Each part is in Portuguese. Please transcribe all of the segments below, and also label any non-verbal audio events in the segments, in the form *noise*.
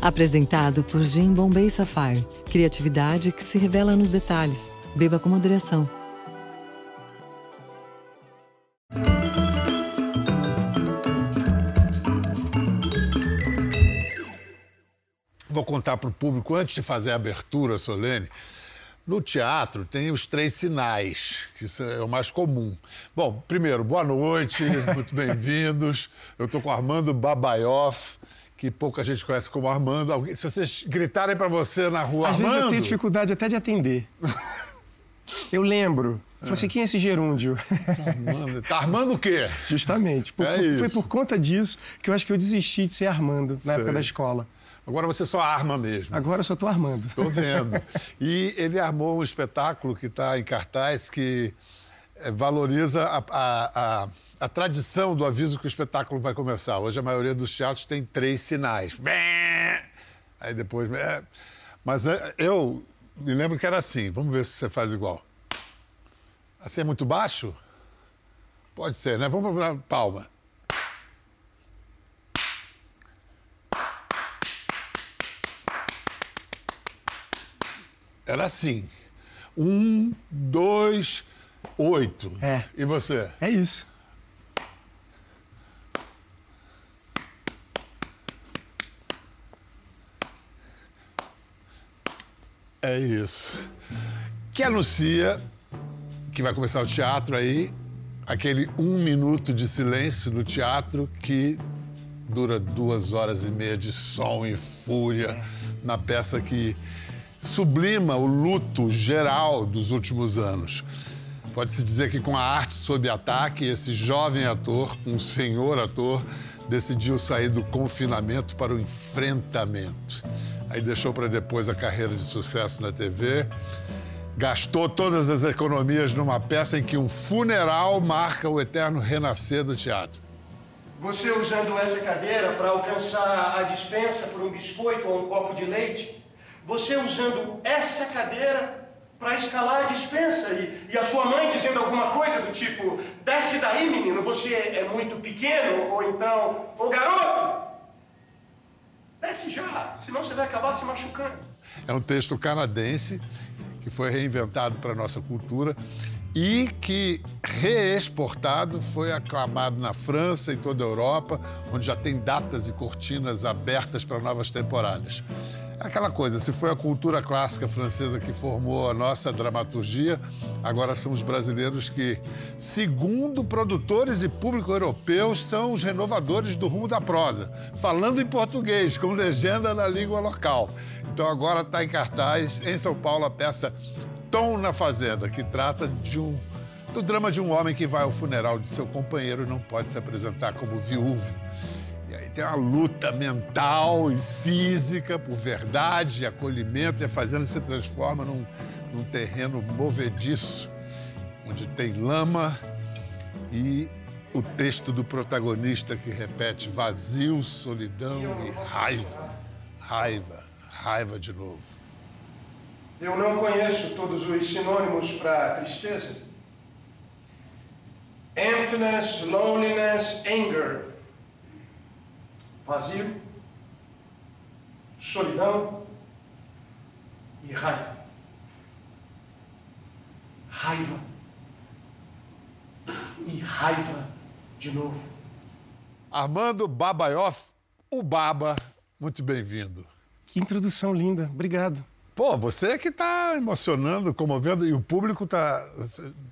Apresentado por Jim Bombay Sapphire. Criatividade que se revela nos detalhes. Beba com moderação. Vou contar para o público, antes de fazer a abertura solene, no teatro tem os três sinais, que é o mais comum. Bom, primeiro, boa noite, muito bem-vindos. Eu estou com Armando Babaioff, que pouca gente conhece como Armando. Se vocês gritarem para você na rua, Às Armando... vezes eu tenho dificuldade até de atender. *laughs* Eu lembro. Eu falei assim, quem é esse gerúndio? Armando. Tá armando o quê? Justamente. Por- É foi por conta disso que eu acho que eu desisti de ser Armando na Sei. época da escola. Agora você só arma mesmo. Agora eu só tô Armando. Tô vendo. *laughs* E ele armou um espetáculo que está em cartaz que eh, valoriza a, a- a- a tradição do aviso que o espetáculo vai começar. Hoje a maioria dos teatros tem três sinais. Aí depois. é. Mas eh, eu me lembro que era assim. Vamos ver se você faz igual. Assim é muito baixo? Pode ser, né? Vamos para palma. Era assim. Um, dois, oito. É. E você? É isso. É isso. Que anuncia que vai começar o teatro aí, aquele um minuto de silêncio no teatro que dura duas horas e meia de som e fúria na peça que sublima o luto geral dos últimos anos. Pode-se dizer que com a arte sob ataque, esse jovem ator, um senhor ator, decidiu sair do confinamento para o enfrentamento. Aí deixou para depois a carreira de sucesso na TV, gastou todas as economias numa peça em que um funeral marca o eterno renascer do teatro. Você usando essa cadeira para alcançar a dispensa por um biscoito ou um copo de leite. Você usando essa cadeira para escalar a dispensa e, e a sua mãe dizendo alguma coisa do tipo: desce daí, menino, você é muito pequeno, ou então, ô garoto, desce já, senão você vai acabar se machucando. É um texto canadense que foi reinventado para a nossa cultura e que, reexportado, foi aclamado na França e toda a Europa, onde já tem datas e cortinas abertas para novas temporadas. Aquela coisa, se foi a cultura clássica francesa que formou a nossa dramaturgia, agora são os brasileiros que, segundo produtores e público europeus, são os renovadores do rumo da prosa, falando em português, com legenda na língua local. Então agora está em cartaz, em São Paulo, a peça Tom na Fazenda, que trata de um, do drama de um homem que vai ao funeral de seu companheiro e não pode se apresentar como viúvo. E aí tem uma luta mental e física por verdade, acolhimento, e a fazenda se transforma num, num terreno movediço, onde tem lama e o texto do protagonista que repete vazio, solidão e raiva. Raiva, raiva de novo. Eu não conheço todos os sinônimos para tristeza. Emptiness, loneliness, anger. Vazio, solidão e raiva. Raiva. E raiva de novo. Armando Babaioff, o Baba, muito bem-vindo. Que introdução linda. Obrigado. Pô, você é que está emocionando, comovendo, e o público está.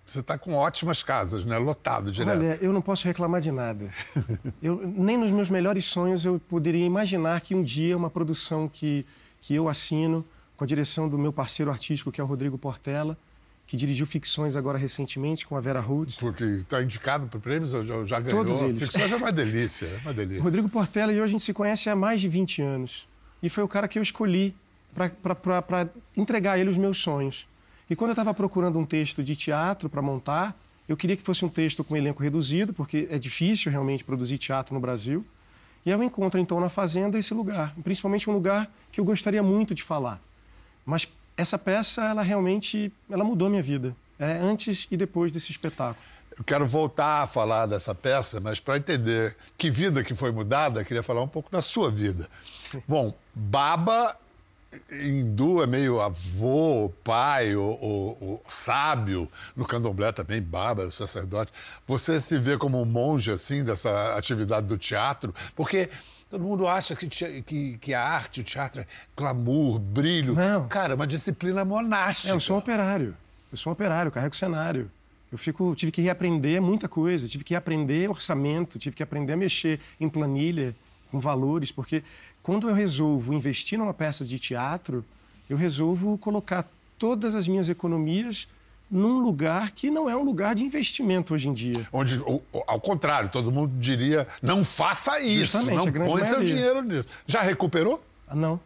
Você está com ótimas casas, né? Lotado direto. Olha, eu não posso reclamar de nada. *laughs* Eu, nem nos meus melhores sonhos eu poderia imaginar que um dia uma produção que, que eu assino, com a direção do meu parceiro artístico, que é o Rodrigo Portela, que dirigiu ficções agora recentemente com a Vera Roots. Porque está indicado para prêmios, já, já ganhou. Todos eles. Ficções é uma delícia, é uma delícia. Rodrigo Portela e eu a gente se conhece há mais de 20 anos. E foi o cara que eu escolhi para entregar a ele os meus sonhos. E quando eu estava procurando um texto de teatro para montar, eu queria que fosse um texto com elenco reduzido, porque é difícil realmente produzir teatro no Brasil. E eu encontro então na Fazenda esse lugar, principalmente um lugar que eu gostaria muito de falar. Mas essa peça, ela realmente, ela mudou minha vida, é, antes e depois desse espetáculo. Eu quero voltar a falar dessa peça, mas para entender que vida que foi mudada, queria falar um pouco da sua vida. Bom, Baba hindu é meio avô, pai, ou, ou, ou, sábio. No candomblé também, baba, o sacerdote. Você se vê como um monge, assim, dessa atividade do teatro? Porque todo mundo acha que, que, que a arte, o teatro é glamour, brilho. Não. Cara, é uma disciplina monástica. É, eu sou um operário. Eu sou um operário, eu carrego cenário. Eu fico, tive que reaprender muita coisa, tive que aprender orçamento, tive que aprender a mexer em planilha, com valores, porque quando eu resolvo investir numa peça de teatro, eu resolvo colocar todas as minhas economias num lugar que não é um lugar de investimento hoje em dia. Onde, ao contrário, todo mundo diria, não faça isso, Justamente, não põe seu dinheiro nisso. Já recuperou? Ah, não.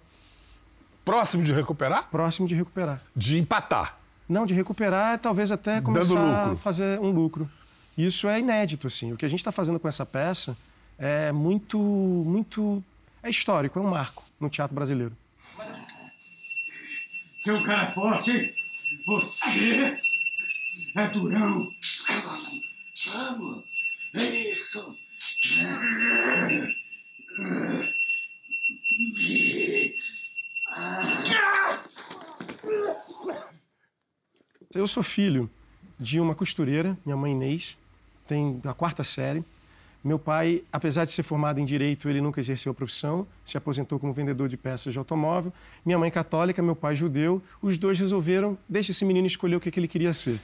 Próximo de recuperar? Próximo de recuperar. De empatar? Não, de recuperar, talvez até começar a fazer um lucro. Isso é inédito, assim. O que a gente está fazendo com essa peça é muito, muito... É histórico, é um marco no teatro brasileiro. Seu cara forte, você é durão. Vamos, é isso. Eu sou filho de uma costureira, minha mãe Inês, tem a quarta série. Meu pai, apesar de ser formado em direito, ele nunca exerceu a profissão, se aposentou como vendedor de peças de automóvel. Minha mãe católica, meu pai judeu. Os dois resolveram, deixa esse menino escolher o que, que ele queria ser.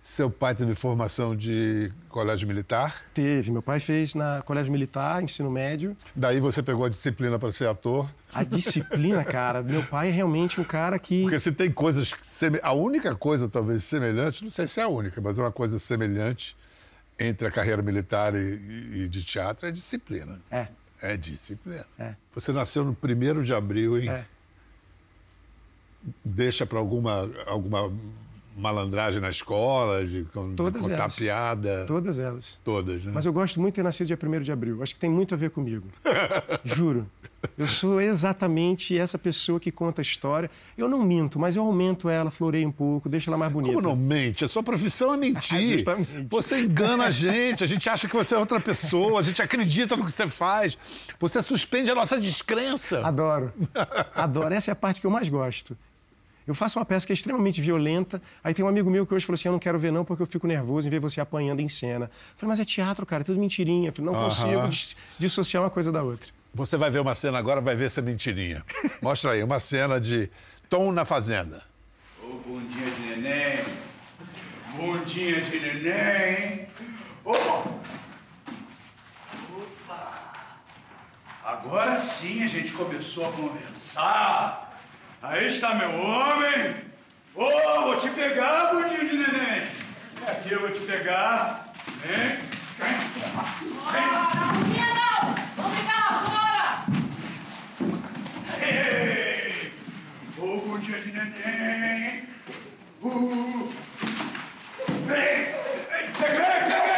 Seu pai teve formação de colégio militar? Teve. Meu pai fez na colégio militar, ensino médio. Daí você pegou a disciplina para ser ator? A disciplina, cara. Meu pai é realmente um cara que. Porque se tem coisas. A única coisa, talvez, semelhante, não sei se é a única, mas é uma coisa semelhante entre a carreira militar e, e de teatro é disciplina. É. É disciplina. É. Você nasceu no 1 de abril, hein? É. Deixa para alguma, alguma malandragem na escola, de, Todas de contar elas. piada? Todas elas. Todas, né? Mas eu gosto muito de ter nascido dia 1 de abril. Acho que tem muito a ver comigo. *laughs* Juro. Eu sou exatamente essa pessoa que conta a história. Eu não minto, mas eu aumento ela, floreio um pouco, deixo ela mais bonita. Como não mente? A sua profissão é mentir. *laughs* Justamente. Você engana a gente, a gente acha que você é outra pessoa, a gente acredita no que você faz. Você suspende a nossa descrença. Adoro. Adoro. Essa é a parte que eu mais gosto. Eu faço uma peça que é extremamente violenta. Aí tem um amigo meu que hoje falou assim: Eu não quero ver, não, porque eu fico nervoso em ver você apanhando em cena. Eu falei, mas é teatro, cara, é tudo mentirinha. Eu falei, não consigo dissociar uma coisa da outra. Você vai ver uma cena agora, vai ver essa mentirinha. Mostra aí, uma cena de Tom na Fazenda. Ô, oh, bom dia de neném. Bom dia de neném. Oh. Opa! Agora sim a gente começou a conversar. Aí está meu homem. Oh, vou te pegar, dia de neném. É aqui eu vou te pegar. Vem. Vem. Vem. Não, não! Vamos ficar lá fora! Ei! Ô, oh, de neném. Uh. Vem. Peguei. Peguei.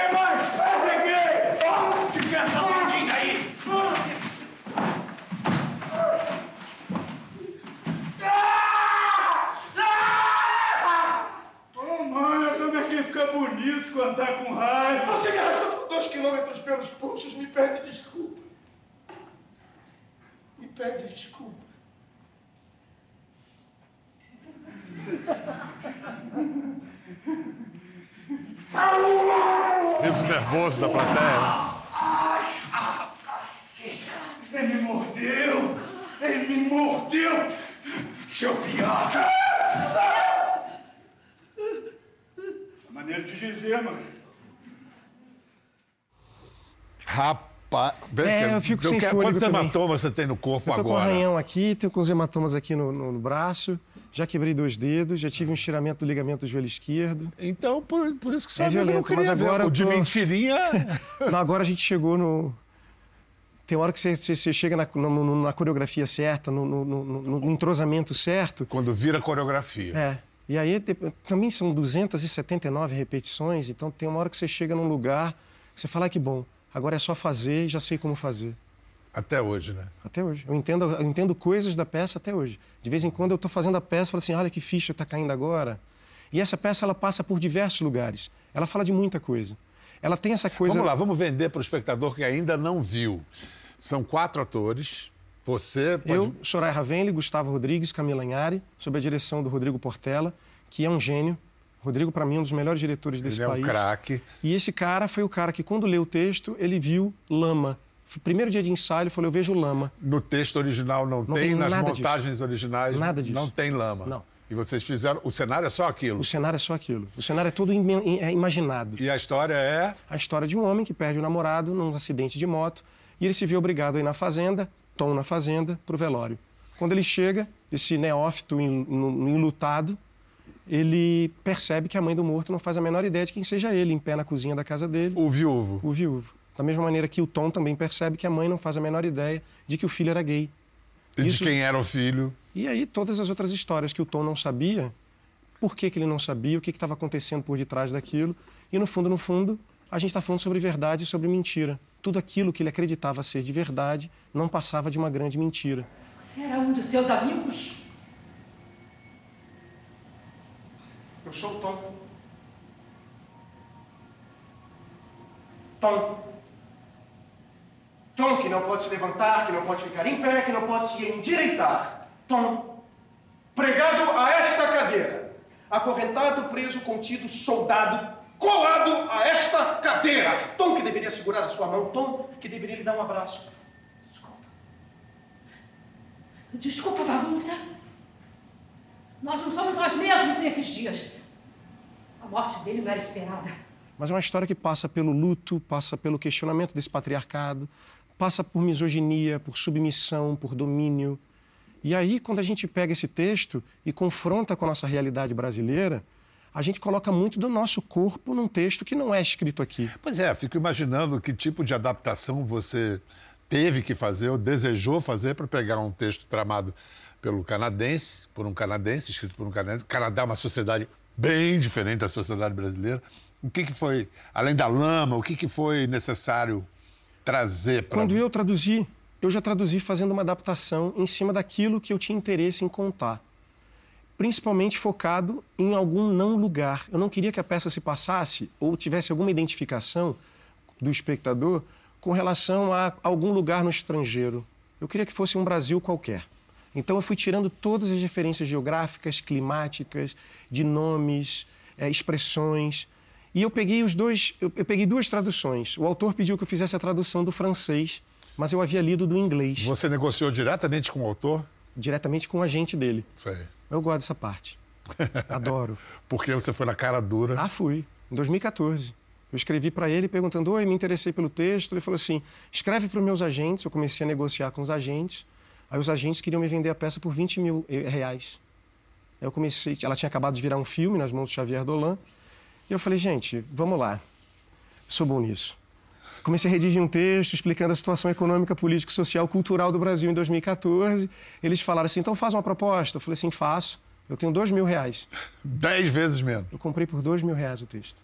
Quando com raiva. Você me arrastou por dois quilômetros pelos pulsos, me pede desculpa. Me pede desculpa. Riso nervoso da plateia. Ele me mordeu! Ele me mordeu! Seu viado! Maneiro de dizer, mano. Rapaz. É, eu fico sem fôlego Quantos também. hematomas você tem no corpo eu tô agora? com um arranhão aqui, tenho com os hematomas aqui no, no, no, braço, já quebrei dois dedos, já tive um estiramento do ligamento do joelho esquerdo. Então, por, por isso que sua é violento, não queria mas agora ver. O de tô... mentirinha... *laughs* não, agora a gente chegou no... Tem hora que você, você, você chega na, no, na, coreografia certa, no, no, entrosamento certo. Quando vira coreografia. É. E aí também são 279 repetições, então tem uma hora que você chega num lugar, você fala ah, que bom, agora é só fazer e já sei como fazer. Até hoje, né? Até hoje. Eu entendo, eu entendo coisas da peça até hoje. De vez em quando eu estou fazendo a peça e falo assim, olha que ficha está caindo agora. E essa peça ela passa por diversos lugares. Ela fala de muita coisa. ela tem essa coisa. Vamos lá, vamos vender para o espectador que ainda não viu. São quatro atores. Você pode... Eu, Soraya Ravenli, Gustavo Rodrigues, Camila Anhari, sob a direção do Rodrigo Portela, que é um gênio. Rodrigo, para mim, é um dos melhores diretores desse Ele é um país. craque. E esse cara foi o cara que, quando leu o texto, ele viu lama. Primeiro dia de ensaio, ele falou: Eu vejo lama. No texto original não, Não tem, tem nas montagens disso. originais Nada disso. não tem lama. Não. E vocês fizeram. O cenário é só aquilo. O cenário é só aquilo. O cenário é todo im- é imaginado. E a história é. A história de um homem que perde o namorado num acidente de moto e ele se vê obrigado a ir na fazenda, Tom na fazenda, para o velório. Quando ele chega, esse neófito en- en- enlutado, ele percebe que a mãe do morto não faz a menor ideia de quem seja ele, em pé na cozinha da casa dele, O viúvo. o viúvo. Da mesma maneira que o Tom também percebe que a mãe não faz a menor ideia de que o filho era gay. E de Isso- quem era o filho. E aí todas as outras histórias que o Tom não sabia, por que, que ele não sabia, o que que estava acontecendo por detrás daquilo. E no fundo, no fundo, a gente está falando sobre verdade e sobre mentira. Tudo aquilo que ele acreditava ser de verdade não passava de uma grande mentira. Você era um dos seus amigos? Eu sou o Tom. Tom. Tom que não pode se levantar, que não pode ficar em pé, que não pode se endireitar. Tom. Pregado a esta cadeira. Acorrentado, preso, contido, soldado, colado a esta cadeira. Tom que deveria segurar a sua mão. Tom que deveria lhe dar um abraço. Desculpa, bagunça. Nós não somos nós mesmos nesses dias. A morte dele não era esperada. Mas é uma história que passa pelo luto, passa pelo questionamento desse patriarcado, passa por misoginia, por submissão, por domínio. E aí, quando a gente pega esse texto e confronta com a nossa realidade brasileira, a gente coloca muito do nosso corpo num texto que não é escrito aqui. Pois é, fico imaginando que tipo de adaptação você teve que fazer ou desejou fazer para pegar um texto tramado pelo canadense, por um canadense, escrito por um canadense. O Canadá é uma sociedade bem diferente da sociedade brasileira. O que, que foi, além da lama, o que, que foi necessário trazer para. Quando eu traduzi, eu já traduzi fazendo uma adaptação em cima daquilo que eu tinha interesse em contar. Principalmente focado em algum não lugar. Eu não queria que a peça se passasse ou tivesse alguma identificação do espectador com relação a algum lugar no estrangeiro. Eu queria que fosse um Brasil qualquer. Então eu fui tirando todas as referências geográficas, climáticas, de nomes, eh, expressões. E eu peguei os dois, eu, eu peguei duas traduções. O autor pediu que eu fizesse a tradução do francês, mas eu havia lido do inglês, Você negociou diretamente com o autor? diretamente com o agente dele. Sei. Eu gosto dessa parte. *laughs* Adoro. Porque você foi na cara dura. Ah, fui. Em 2014. Eu escrevi para ele perguntando: Oi, me interessei pelo texto. Ele falou assim: escreve para os meus agentes. Eu comecei a negociar com os agentes. Aí os agentes queriam me vender a peça por 20 mil eh, reais. Aí eu comecei. Ela tinha acabado de virar um filme nas mãos do Xavier Dolan. E eu falei: gente, vamos lá. Sou bom nisso. Comecei a redigir um texto explicando a situação econômica, política, social, cultural do Brasil em 2014. Eles falaram assim: então faz uma proposta. Eu falei assim: faço. Eu tenho dois mil reais. *laughs* Dez vezes menos. Eu comprei por dois mil reais o texto.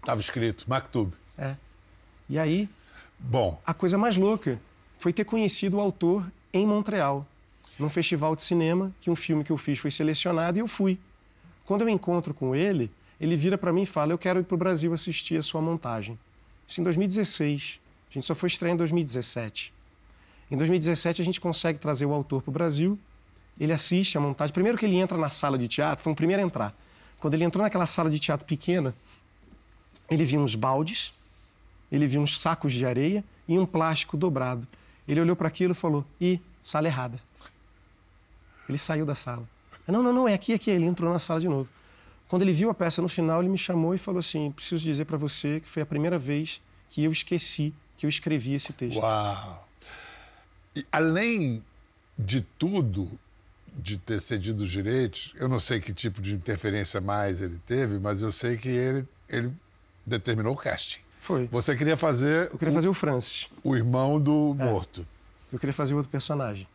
Estava escrito, Maktub. É. E aí, Bom, a coisa mais louca foi ter conhecido o autor em Montreal, num festival de cinema, que um filme que eu fiz foi selecionado e eu fui. Quando eu encontro com ele, ele vira para mim e fala: Eu quero ir para o Brasil assistir a sua montagem. Isso em 2016. A gente só foi estrear em 2017. Em 2017, a gente consegue trazer o autor para o Brasil. Ele assiste a montagem. Primeiro que ele entra na sala de teatro, foi o primeiro a entrar. Quando ele entrou naquela sala de teatro pequena, ele viu uns baldes, ele viu uns sacos de areia e um plástico dobrado. Ele olhou para aquilo e falou: Ih, sala errada. Ele saiu da sala. Não, não, não, é aqui, aqui. Ele entrou na sala de novo. Quando ele viu a peça no final, ele me chamou e falou assim: Preciso dizer para você que foi a primeira vez que eu esqueci que eu escrevi esse texto. Uau! E além de tudo, de ter cedido os direitos, eu não sei que tipo de interferência mais ele teve, mas eu sei que ele, ele determinou o casting. Foi. Você queria fazer Eu queria fazer o Francis. o irmão do morto. Eu queria fazer outro personagem.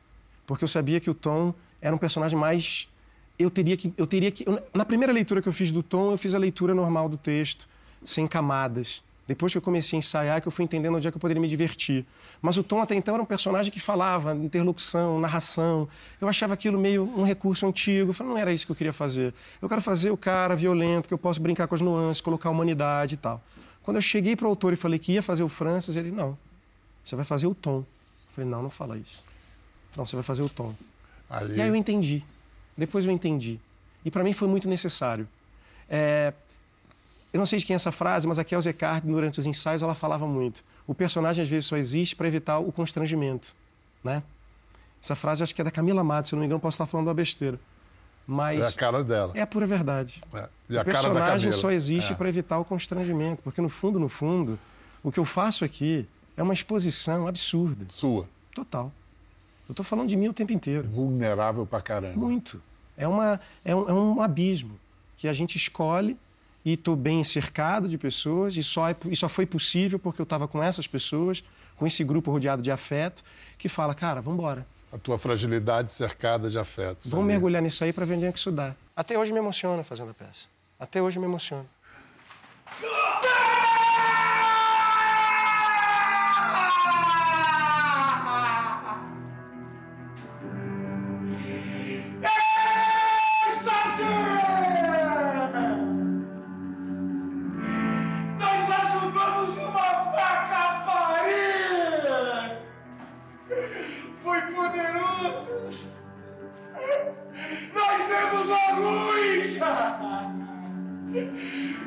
Porque eu sabia que o Tom era um personagem mais. Eu teria que. Eu teria que... eu- Na primeira leitura que eu fiz do Tom, eu fiz a leitura normal do texto, sem camadas. Depois que eu comecei a ensaiar, que eu fui entendendo onde é que eu poderia me divertir. Mas o Tom até então era um personagem que falava, interlocução, narração. Eu achava aquilo meio um recurso antigo. Eu falei, não era isso que eu queria fazer. Eu quero fazer o cara violento, que eu posso brincar com as nuances, colocar a humanidade e tal. Quando eu cheguei para o autor e falei que ia fazer o Francis, ele, não, você vai fazer o Tom. Eu falei, não, não fala isso. Não, você vai fazer o Tom. Ali... E aí eu entendi. Depois eu entendi. E para mim foi muito necessário. É, eu não sei de quem é essa frase, mas a Kelsey Card, durante os ensaios, ela falava muito. O personagem, às vezes, só existe para evitar o constrangimento. Né? Essa frase, acho que é da Camila Matos, se eu não me engano, posso estar falando uma besteira. Mas É a cara dela. é a pura verdade. É. E o a cara da personagem só existe É. para evitar o constrangimento. Porque, no fundo, no fundo, o que eu faço aqui é uma exposição absurda. Sua. Total. Eu estou falando de mim o tempo inteiro. Vulnerável pra caramba. Muito. É, uma, é, um, é um abismo que a gente escolhe e estou bem cercado de pessoas e só, é, e só foi possível porque eu estava com essas pessoas, com esse grupo rodeado de afeto, que fala, cara, vamos embora. A tua fragilidade cercada de afetos. Vamos mergulhar nisso aí para ver onde é que isso dá. Até hoje me emociona fazendo a peça. Até hoje me emociona. Foi poderoso! Nós demos a luz!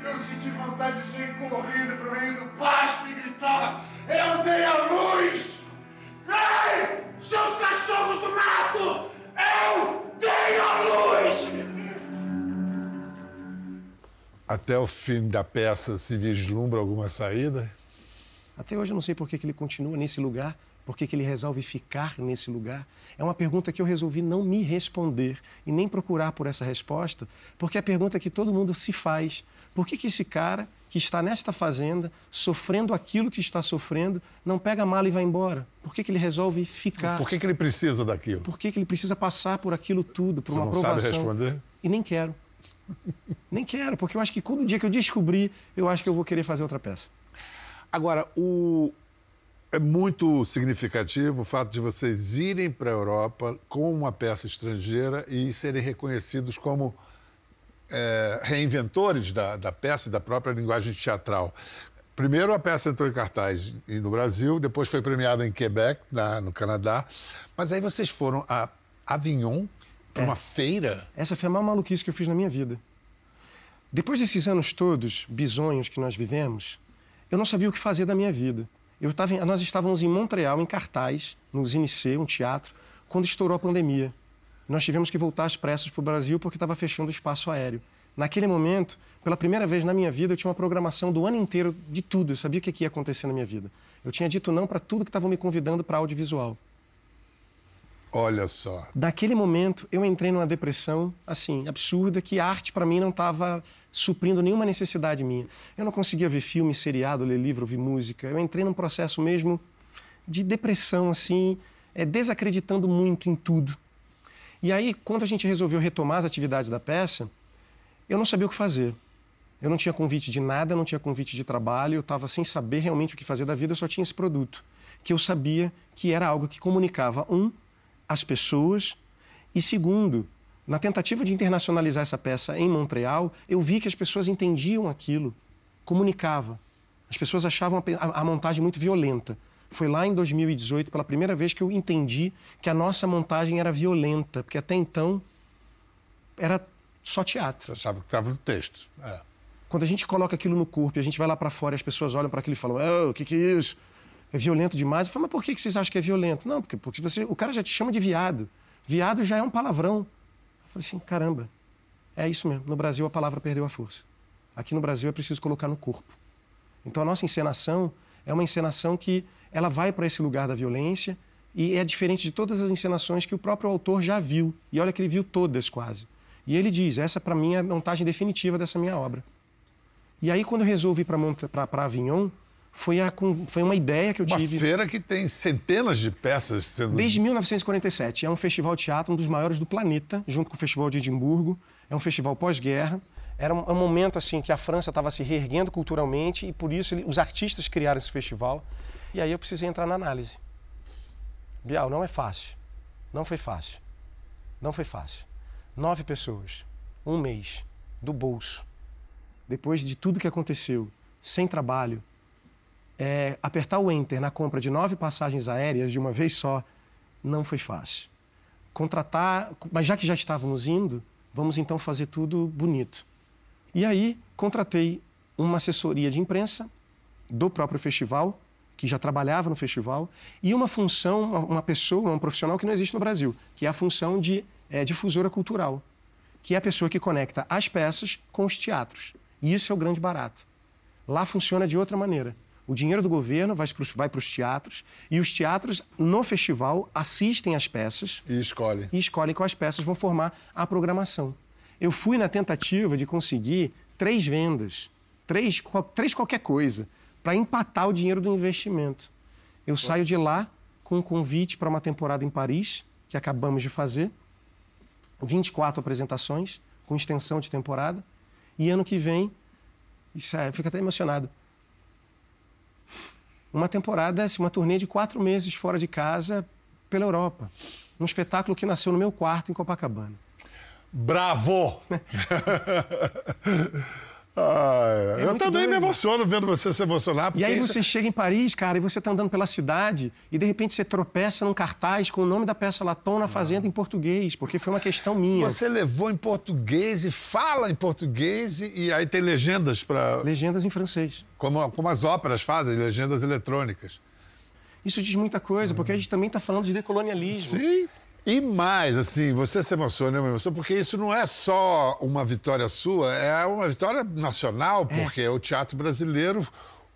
Eu senti vontade de sair correndo pro meio do pasto e gritar: Eu dei a luz! Ei! Seus cachorros do mato! Eu dei a luz! Até o fim da peça se vislumbra alguma saída? Até hoje eu não sei por que ele continua nesse lugar, por que, que ele resolve ficar nesse lugar. É uma pergunta que eu resolvi não me responder e nem procurar por essa resposta, porque é a pergunta que todo mundo se faz. Por que, que esse cara que está nesta fazenda, sofrendo aquilo que está sofrendo, não pega a mala e vai embora? Por que, que ele resolve ficar? Por que, que ele precisa daquilo? Por que, que ele precisa passar por aquilo tudo, por Você uma não sabe aprovação? responder? E nem quero. *laughs* nem quero, porque eu acho que quando o dia que eu descobrir, eu acho que eu vou querer fazer outra peça. Agora, o... é muito significativo o fato de vocês irem para a Europa com uma peça estrangeira e serem reconhecidos como é, reinventores da, da peça e da própria linguagem teatral. Primeiro, a peça entrou em cartaz no Brasil, depois foi premiada em Quebec, na- no Canadá. Mas aí vocês foram a Avignon para É. uma feira. Essa foi a maior maluquice que eu fiz na minha vida. Depois desses anos todos, bizonhos que nós vivemos, eu não sabia o que fazer da minha vida. Eu tava, nós estávamos em Montreal, em cartaz, no Zinissê, um teatro, quando estourou a pandemia. Nós tivemos que voltar às pressas para o Brasil porque estava fechando o espaço aéreo. Naquele momento, pela primeira vez na minha vida, eu tinha uma programação do ano inteiro de tudo. Eu sabia o que ia acontecer na minha vida. Eu tinha dito não para tudo que estavam me convidando para audiovisual. Olha só. Daquele momento, eu entrei numa depressão, assim, absurda, que a arte para mim não estava suprindo nenhuma necessidade minha. Eu não conseguia ver filme, seriado, ler livro, ouvir música. Eu entrei num processo mesmo de depressão, assim, é, desacreditando muito em tudo. E aí, quando a gente resolveu retomar as atividades da peça, eu não sabia o que fazer. Eu não tinha convite de nada, não tinha convite de trabalho, eu estava sem saber realmente o que fazer da vida, eu só tinha esse produto, que eu sabia que era algo que comunicava, um, as pessoas, e segundo, na tentativa de internacionalizar essa peça em Montreal, eu vi que as pessoas entendiam aquilo, comunicava. As pessoas achavam a a, montagem muito violenta. Foi lá em 2018, pela primeira vez, que eu entendi que a nossa montagem era violenta, porque até então era só teatro. Você achava que estava no texto. É. Quando a gente coloca aquilo no corpo e a gente vai lá para fora e as pessoas olham para aquilo e falam: "Ah, o que, que é isso? É violento demais. Eu falo, mas por que, vocês acham que é violento? Não, porque, porque você, o cara já te chama de viado. Viado já é um palavrão. Eu falei assim: caramba, é isso mesmo. No Brasil a palavra perdeu a força. Aqui no Brasil é preciso colocar no corpo. Então a nossa encenação é uma encenação que ela vai para esse lugar da violência e é diferente de todas as encenações que o próprio autor já viu. E olha que ele viu todas quase. E ele diz: essa para mim é a montagem definitiva dessa minha obra. E aí quando eu resolvi ir para Avignon, foi, a, foi uma ideia que eu Uma tive. feira que tem centenas de peças sendo. Desde 1947. É um festival de teatro, um dos maiores do planeta, junto com o Festival de Edimburgo. É um festival pós-guerra. Era um, um momento assim que a França estava se reerguendo culturalmente e por isso ele, os artistas criaram esse festival. E aí eu precisei entrar na análise. Bial, não é fácil. Não foi fácil. Não foi fácil. Nove pessoas, um mês, do bolso. Depois de tudo que aconteceu, sem trabalho, é, apertar o enter na compra de nove passagens aéreas de uma vez só não foi fácil. Contratar, mas já que já estávamos indo, vamos então fazer tudo bonito. E aí contratei uma assessoria de imprensa do próprio festival, que já trabalhava no festival, e uma função, uma pessoa, um profissional que não existe no Brasil, que é a função de é, difusora cultural, que é a pessoa que conecta as peças com os teatros. E isso é o grande barato. Lá funciona de outra maneira. O dinheiro do governo vai para os teatros e os teatros, no festival, assistem às peças. E escolhem. E escolhem quais peças vão formar a programação. Eu fui na tentativa de conseguir três vendas, três, três qualquer coisa, para empatar o dinheiro do investimento. Eu saio de lá com um convite para uma temporada em Paris, que acabamos de fazer, 24 apresentações, com extensão de temporada, e ano que vem, isso é, fico até emocionado, uma temporada, assim, uma turnê de quatro meses fora de casa pela Europa. Um espetáculo que nasceu no meu quarto em Copacabana. Bravo! *laughs* Ah, é eu também doido. me emociono vendo você se emocionar. E aí você chega em Paris, cara, e você tá andando pela cidade e de repente você tropeça num cartaz com o nome da peça Latom na Fazenda em português, porque foi uma questão minha. Você levou em português e fala em português e, e aí tem legendas para... Legendas em francês. Como, como as óperas fazem, legendas eletrônicas. Isso diz muita coisa, porque a gente também está falando de decolonialismo. Sim. E mais, assim, você se emociona, eu me emociono, porque isso não é só uma vitória sua, é uma vitória nacional, é. porque é. o teatro brasileiro,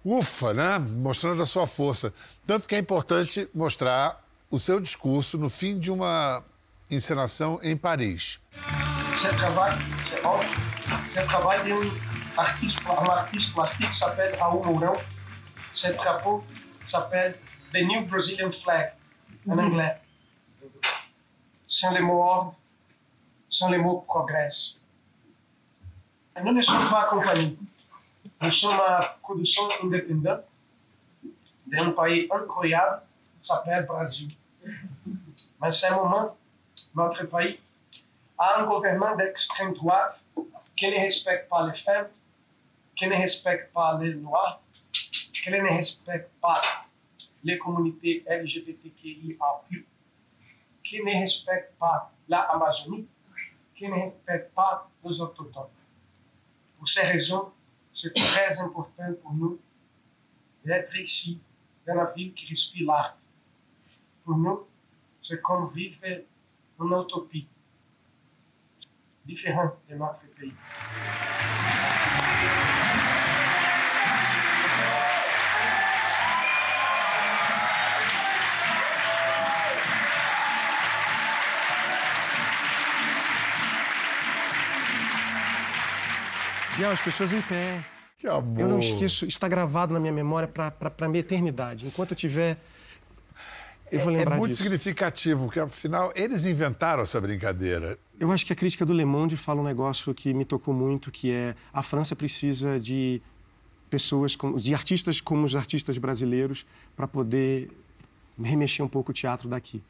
ufa, né? Mostrando a sua força. Tanto que é importante mostrar o seu discurso no fim de uma encenação em Paris. C'est travail, c'est travail d'un artiste, um artiste plastique qui s'appelle Raul Mourão. Ce drapeau s'appelle The New Brazilian Flag, en anglais. Sans les mots ordre, sans les mots progrès. Nous ne sommes pas accompagnés. Nous sommes à production indépendante d'un pays incroyable qui s'appelle Brasil. Mais à ce moment, notre pays a un gouvernement d'extrême droite qui ne respecte pas les femmes, qui ne respecte pas les lois, qui ne respecte pas les communautés LGBTQIA+, qui ne respecte pas la Amazonie, qui ne respecte pas les autochtones. Pour ces raisons, c'est très important pour nous d'être ici, dans la ville qui respire l'art. Pour nous, c'est comme vivre une utopie, différente de notre pays. E as pessoas em pé. Que amor. Eu não esqueço, está gravado na minha memória para a minha eternidade. Enquanto eu tiver. Eu vou lembrar é, é muito disso. significativo, porque afinal eles inventaram essa brincadeira. Eu acho que a crítica do Le Monde fala um negócio que me tocou muito, que é a França precisa de pessoas, como, de artistas como os artistas brasileiros, para poder remexer um pouco o teatro daqui.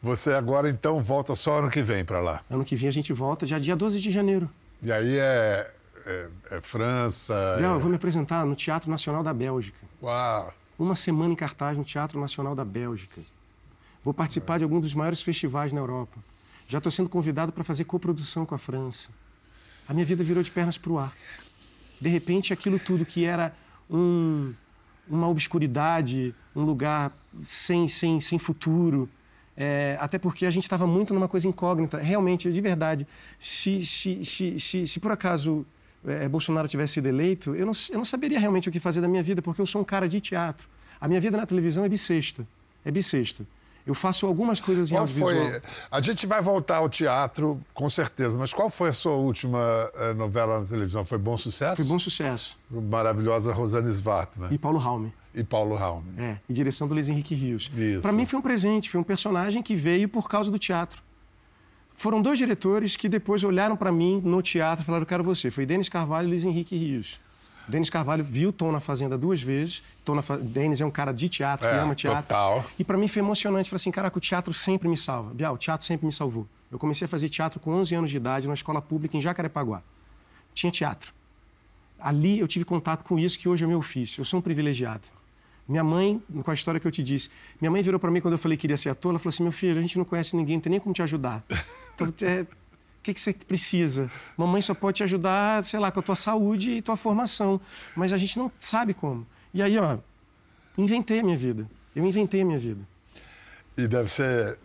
Você agora então volta só ano que vem para lá? Ano que vem a gente volta, já dia 12 de janeiro. E aí é é, é França. Não, é... eu vou me apresentar no Teatro Nacional da Bélgica. Uau! Uma semana em cartaz no Teatro Nacional da Bélgica. Vou participar de algum dos maiores festivais na Europa. Já estou sendo convidado para fazer coprodução com a França. A minha vida virou de pernas para o ar. De repente, aquilo tudo que era um, uma obscuridade, um lugar sem, sem, sem futuro, é, até porque a gente estava muito numa coisa incógnita. Realmente, de verdade, se, se, se, se por acaso é, Bolsonaro tivesse sido eleito, eu não, eu não saberia realmente o que fazer da minha vida, porque eu sou um cara de teatro. A minha vida na televisão é bissexta. É bissexta. Eu faço algumas coisas em qual audiovisual. Foi? A gente vai voltar ao teatro, com certeza, mas qual foi a sua última uh, novela na televisão? Foi Bom Sucesso? Foi Bom Sucesso. Maravilhosa Rosane Svartman. E Paulo Raume. E Paulo Raume. É, em direção do Luiz Henrique Rios. Isso. Para mim foi um presente, foi um personagem que veio por causa do teatro Foram dois diretores que depois olharam para mim no teatro e falaram: quero você. Foi Denis Carvalho e Luiz Henrique Rios. Denis Carvalho viu Tom na Fazenda duas vezes. Tom na fa... Denis é um cara de teatro, que É, ama teatro. total. E para mim foi emocionante. Falei assim, caraca, o teatro sempre me salva. Bial, o teatro sempre me salvou. Eu comecei a fazer teatro com 11 anos de idade numa escola pública em Jacarepaguá. Tinha teatro. Ali eu tive contato com isso que hoje é meu ofício. Eu sou um privilegiado. Minha mãe, com a história que eu te disse, minha mãe virou para mim quando eu falei que queria ser ator, ela falou assim: meu filho, a gente não conhece ninguém, não tem nem como te ajudar. Então, é, o que, que você precisa? Mamãe só pode te ajudar, sei lá, com a tua saúde e tua formação. Mas a gente não sabe como. E aí, ó, inventei a minha vida. Eu inventei a minha vida. E deve ser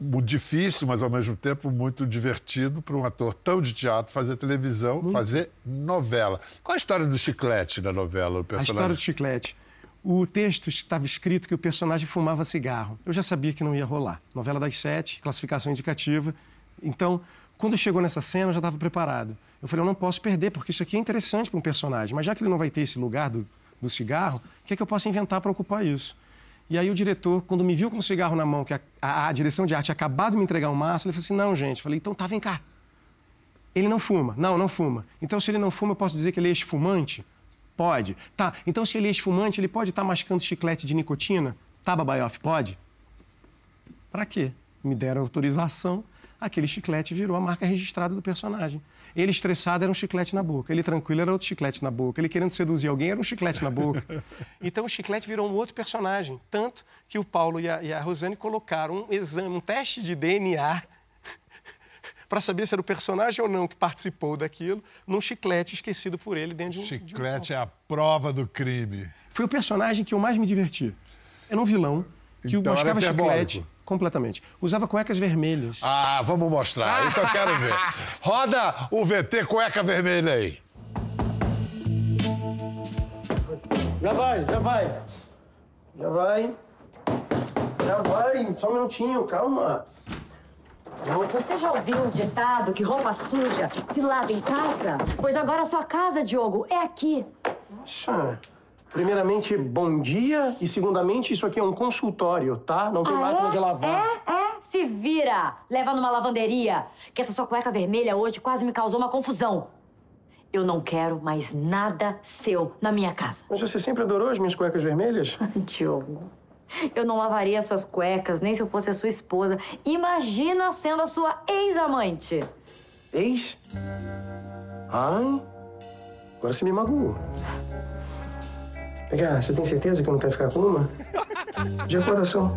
muito difícil, mas ao mesmo tempo muito divertido para um ator tão de teatro fazer televisão, fazer novela. Qual a história do chiclete na novela, o A personagem? história do chiclete. O texto estava escrito que o personagem fumava cigarro. Eu já sabia que não ia rolar. Novela das sete, classificação indicativa. Então, quando chegou nessa cena, eu já estava preparado. Eu falei, eu não posso perder, porque isso aqui é interessante para um personagem. Mas já que ele não vai ter esse lugar do, do cigarro, o que é que eu posso inventar para ocupar isso? E aí o diretor, quando me viu com o cigarro na mão, que a, a- a direção de arte acabado de me entregar um maço, ele falou assim, não, gente. Eu falei, então tá, vem cá. Ele não fuma. Não, não fuma. Então, se ele não fuma, eu posso dizer que ele é ex-fumante? Pode. Tá, então se ele é ex-fumante, ele pode estar mascando chiclete de nicotina? Tá, Babaioff? Pode. Pra quê? Me deram autorização, aquele chiclete virou a marca registrada do personagem. Ele estressado era um chiclete na boca, ele tranquilo era outro chiclete na boca, ele querendo seduzir alguém era um chiclete na boca. *laughs* Então o chiclete virou um outro personagem. Tanto que o Paulo e a, e a Rosane colocaram um exame, um teste de DNA para saber se era o personagem ou não que participou daquilo, num chiclete esquecido por ele dentro de um. de um Chiclete é a prova do crime. foi o personagem que eu mais me diverti. Era um vilão que Então, mascava chiclete completamente. Usava cuecas vermelhas. Ah, vamos mostrar. Isso eu quero ver. *laughs* Roda o VT cueca vermelha aí. Já vai, já vai. Já vai. Já vai. Só um minutinho, calma. Você já ouviu o ditado que roupa suja se lava em casa? Pois agora a sua casa, Diogo, é aqui. Nossa. Primeiramente, bom dia. E segundamente, isso aqui é um consultório, tá? Não tem máquina de lavar. É, é. Se vira. Leva numa lavanderia. Que essa sua cueca vermelha hoje quase me causou uma confusão. Eu não quero mais nada seu na minha casa. Mas você sempre adorou as minhas cuecas vermelhas? *laughs* Diogo, eu não lavaria suas cuecas, nem se eu fosse a sua esposa. Imagina sendo a sua ex-amante. Ex? Ai. Agora você me magoou. Vem cá, você tem certeza que eu não quero ficar com uma? De acordação.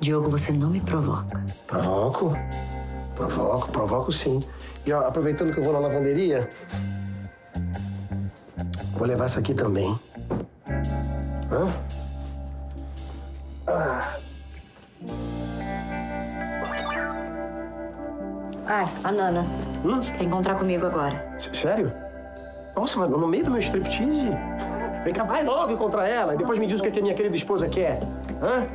Diogo, você não me provoca. Provoco. Provoco, provoco sim. E ó, aproveitando que eu vou na lavanderia, vou levar essa aqui também. Hã? Ai, a Nana. Hum? Quer encontrar comigo agora? S- Sério? Nossa, mas no meio do meu striptease? Vem cá, vai logo encontrar ela e depois me diz o que, é que a minha querida esposa quer. Hã?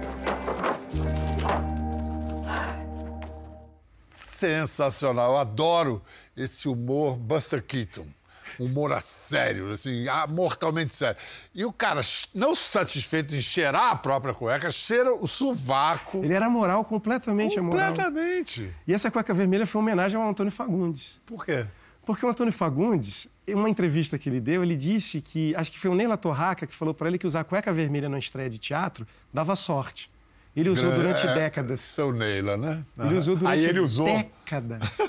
Sensacional. Eu adoro esse humor Buster Keaton. Humor a sério, assim, mortalmente sério. E o cara, não satisfeito em cheirar a própria cueca, cheira o sovaco. Ele era moral, completamente amoral. Completamente. E essa cueca vermelha foi uma homenagem ao Antônio Fagundes. Por quê? Porque o Antônio Fagundes, em uma entrevista que ele deu, ele disse que, acho que foi o Neila Torraca que falou para ele que usar cueca vermelha na estreia de teatro dava sorte. Ele usou durante É, décadas. Seu Neila, né? Ele usou durante Aí ele usou. décadas.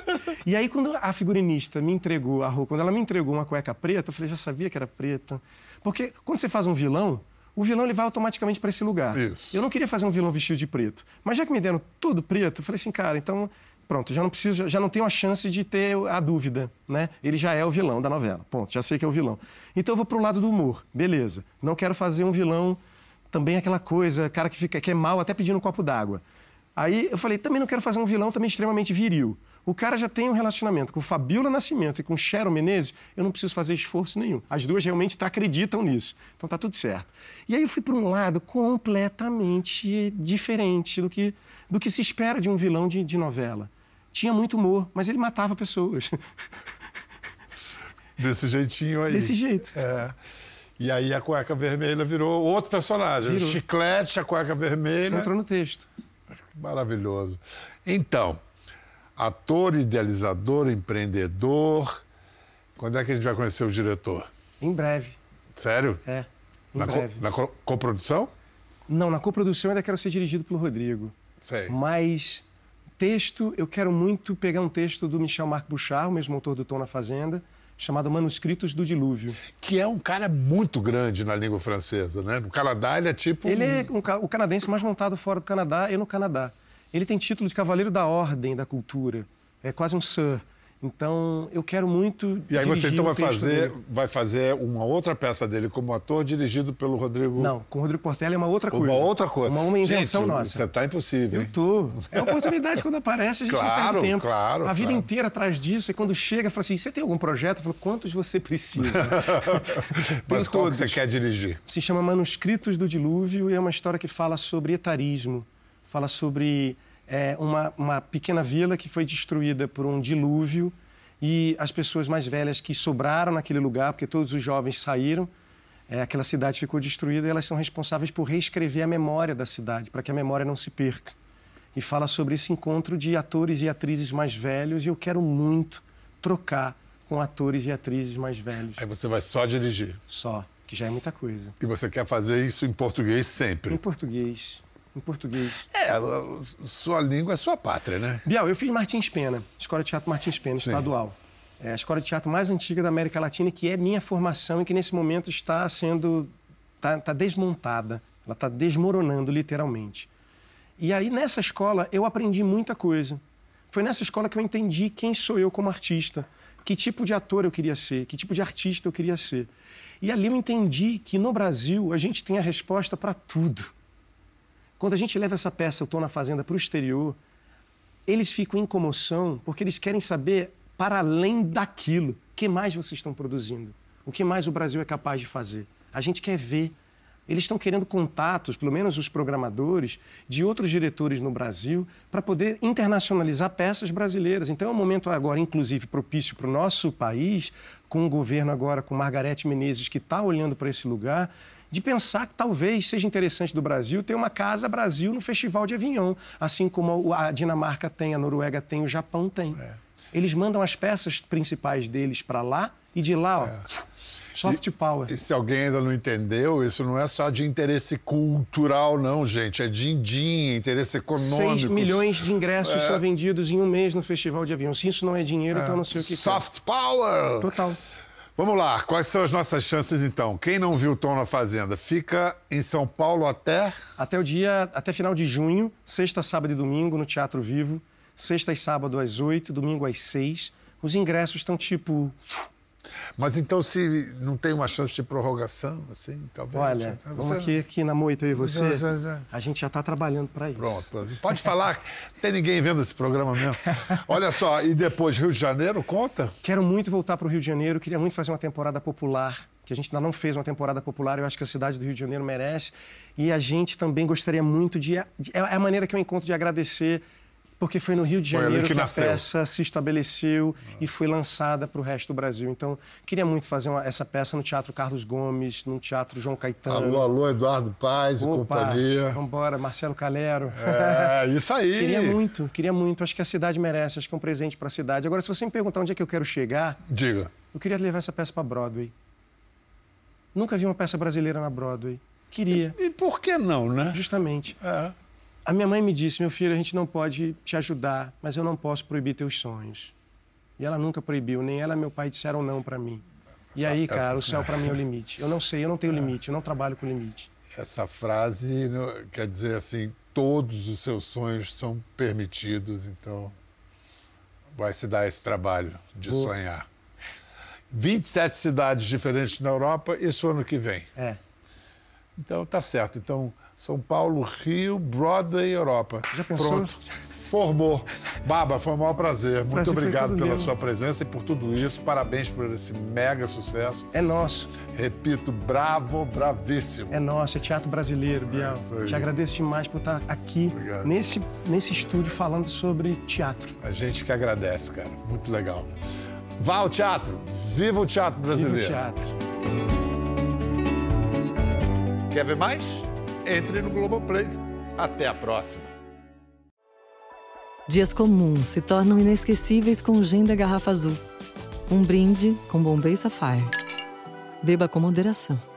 E aí, quando a figurinista me entregou a roupa, quando ela me entregou uma cueca preta, eu falei, já sabia que era preta. Porque quando você faz um vilão, o vilão ele vai automaticamente para esse lugar. Isso. Eu não queria fazer um vilão vestido de preto. Mas já que me deram tudo preto, eu falei assim, cara, então pronto, já não preciso, já não tenho a chance de ter a dúvida, né? Ele já é o vilão da novela. Ponto, já sei que é o vilão. Então eu vou pro lado do humor. Beleza. Não quero fazer um vilão também aquela coisa, cara que fica que é mal até pedindo um copo d'água. Aí eu falei, também não quero fazer um vilão também extremamente viril. O cara já tem um relacionamento com Fabiola Nascimento e com Cheryl Menezes, eu não preciso fazer esforço nenhum. As duas realmente tá, acreditam nisso. Então tá tudo certo. E aí eu fui para um lado completamente diferente do que, do que se espera de um vilão de, de novela. Tinha muito humor, mas ele matava pessoas. Desse jeitinho aí. Desse jeito. É. E aí a cueca vermelha virou outro personagem. Virou. O chiclete, a cueca vermelha. Entrou no texto. Maravilhoso. Então, ator, idealizador, empreendedor. Quando é que a gente vai conhecer o diretor? Em breve. Sério? É. Em Na, co- breve. na co- coprodução? Não, na coprodução ainda quero ser dirigido pelo Rodrigo. Sei. Mas texto, eu quero muito pegar um texto do Michel Marc Bouchard, o mesmo autor do Tom na Fazenda, chamado Manuscritos do Dilúvio. Que é um cara muito grande na língua francesa, né? No Canadá ele é tipo. Ele é um o canadense mais montado fora do Canadá e no Canadá. Ele tem título de Cavaleiro da Ordem da Cultura. É quase um Sir. Então, eu quero muito. E aí você então vai fazer, dele. vai fazer uma outra peça dele como ator, dirigido pelo Rodrigo. Não, com o Rodrigo Portela é uma outra coisa. Uma outra coisa. Uma, uma invenção Gente, nossa. Você tá impossível. Eu tô. É oportunidade quando aparece, a gente não Claro, perde tempo. claro, A vida claro. inteira atrás disso, e quando chega, fala assim: você tem algum projeto? Eu falo, quantos você precisa? *laughs* Mas qual que você quer dirigir? Se chama Manuscritos do Dilúvio e é uma história que fala sobre etarismo. Fala sobre é, uma, uma pequena vila que foi destruída por um dilúvio e as pessoas mais velhas que sobraram naquele lugar, porque todos os jovens saíram, é, aquela cidade ficou destruída e elas são responsáveis por reescrever a memória da cidade, para que a memória não se perca. E fala sobre esse encontro de atores e atrizes mais velhos e eu quero muito trocar com atores e atrizes mais velhos. Aí você vai só dirigir. Só, que já é muita coisa. E você quer fazer isso em português Em sempre. português. Em português. É, sua língua é sua pátria, né? Bial, eu fiz Martins Pena, Escola de Teatro Martins Pena, Sim. estadual. É a escola de teatro mais antiga da América Latina, que é minha formação e que nesse momento está sendo. está, está desmontada. Ela está desmoronando, literalmente. E aí, nessa escola, eu aprendi muita coisa. Foi nessa escola que eu entendi quem sou eu como artista, que tipo de ator eu queria ser, que tipo de artista eu queria ser. E ali eu entendi que no Brasil a gente tem a resposta para tudo. Quando a gente leva essa peça, Eu Tô na Fazenda, para o exterior, eles ficam em comoção porque eles querem saber, para além daquilo, o que mais vocês estão produzindo? O que mais o Brasil é capaz de fazer? A gente quer ver. Eles estão querendo contatos, pelo menos os programadores, de outros diretores no Brasil, para poder internacionalizar peças brasileiras. Então é um momento agora, inclusive, propício para o nosso país, com o governo agora, com Margarete Menezes, que está olhando para esse lugar, de pensar que talvez seja interessante do Brasil ter uma casa Brasil no Festival de Avignon, assim como a Dinamarca tem, a Noruega tem, o Japão tem. Eles mandam as peças principais deles para lá e de lá, ó, soft power. E se alguém ainda não entendeu, isso não é só de interesse cultural, não, gente. É din-din, interesse econômico. 6 milhões de ingressos É. são vendidos em um mês no Festival de Avião. Se isso não é dinheiro, então eu não sei o que é. Soft power! Total. Vamos lá, quais são as nossas chances então? Quem não viu Tom na Fazenda, fica em São Paulo até. Até o dia, até final de junho, sexta, sábado e domingo no Teatro Vivo. Sexta e sábado às 8, domingo às 6. Os ingressos estão tipo. Mas então, se não tem uma chance de prorrogação, assim, talvez. Olha, Você- vamos aqui, aqui na moita eu e você. Já, já. A gente já está trabalhando para isso. Pronto, pronto. pode falar, não tem ninguém vendo esse programa mesmo. *laughs* Olha só, e depois Rio de Janeiro, conta? Quero muito voltar para o Rio de Janeiro, queria muito fazer uma temporada popular, que a gente ainda não fez uma temporada popular, eu acho que a cidade do Rio de Janeiro merece. E a gente também gostaria muito de. de- é a maneira que eu encontro de agradecer, porque foi no Rio de Janeiro que que, a peça se estabeleceu e foi lançada para o resto do Brasil. Então, queria muito fazer uma- essa peça no Teatro Carlos Gomes, no Teatro João Caetano. Alô, alô, Eduardo Paz e Opa, companhia. Vambora, Marcelo Calero. É, isso aí. *laughs* Queria muito, queria muito. Acho que a cidade merece, acho que é um presente para a cidade. Agora, se você me perguntar onde é que eu quero chegar, Diga. eu queria levar essa peça para Broadway. Nunca vi uma peça brasileira na Broadway. Queria, E por que não, né? justamente. É. A minha mãe me disse: meu filho, a gente não pode te ajudar, mas eu não posso proibir teus sonhos. E ela nunca proibiu, nem ela e meu pai disseram não para mim. E aí, cara, o céu para mim é o *laughs* limite. Eu não sei, eu não tenho limite, eu não trabalho com limite. Essa frase quer dizer assim: todos os seus sonhos são permitidos, então vai se dar esse trabalho de Vou. sonhar. 27 cidades diferentes na Europa, isso ano que vem. É. Então tá certo. Então, São Paulo, Rio, Broadway, Europa. Já pensou? Pronto. Formou. Baba, foi um maior prazer. Muito prazer obrigado pela meu. sua presença e por tudo isso. Parabéns por esse mega sucesso. É nosso, Repito, bravo, bravíssimo. é nosso, é teatro brasileiro, isso aí. Te agradeço demais por estar aqui, Obrigado. nesse, nesse estúdio, falando sobre teatro. A gente que agradece, cara. Muito legal. Vá ao teatro. Viva o teatro Viva o brasileiro. teatro. Quer ver mais? Entre no Globoplay. Até a próxima. Dias comuns se tornam inesquecíveis com o gin da garrafa azul. Um brinde com Bombay Sapphire. Beba com moderação.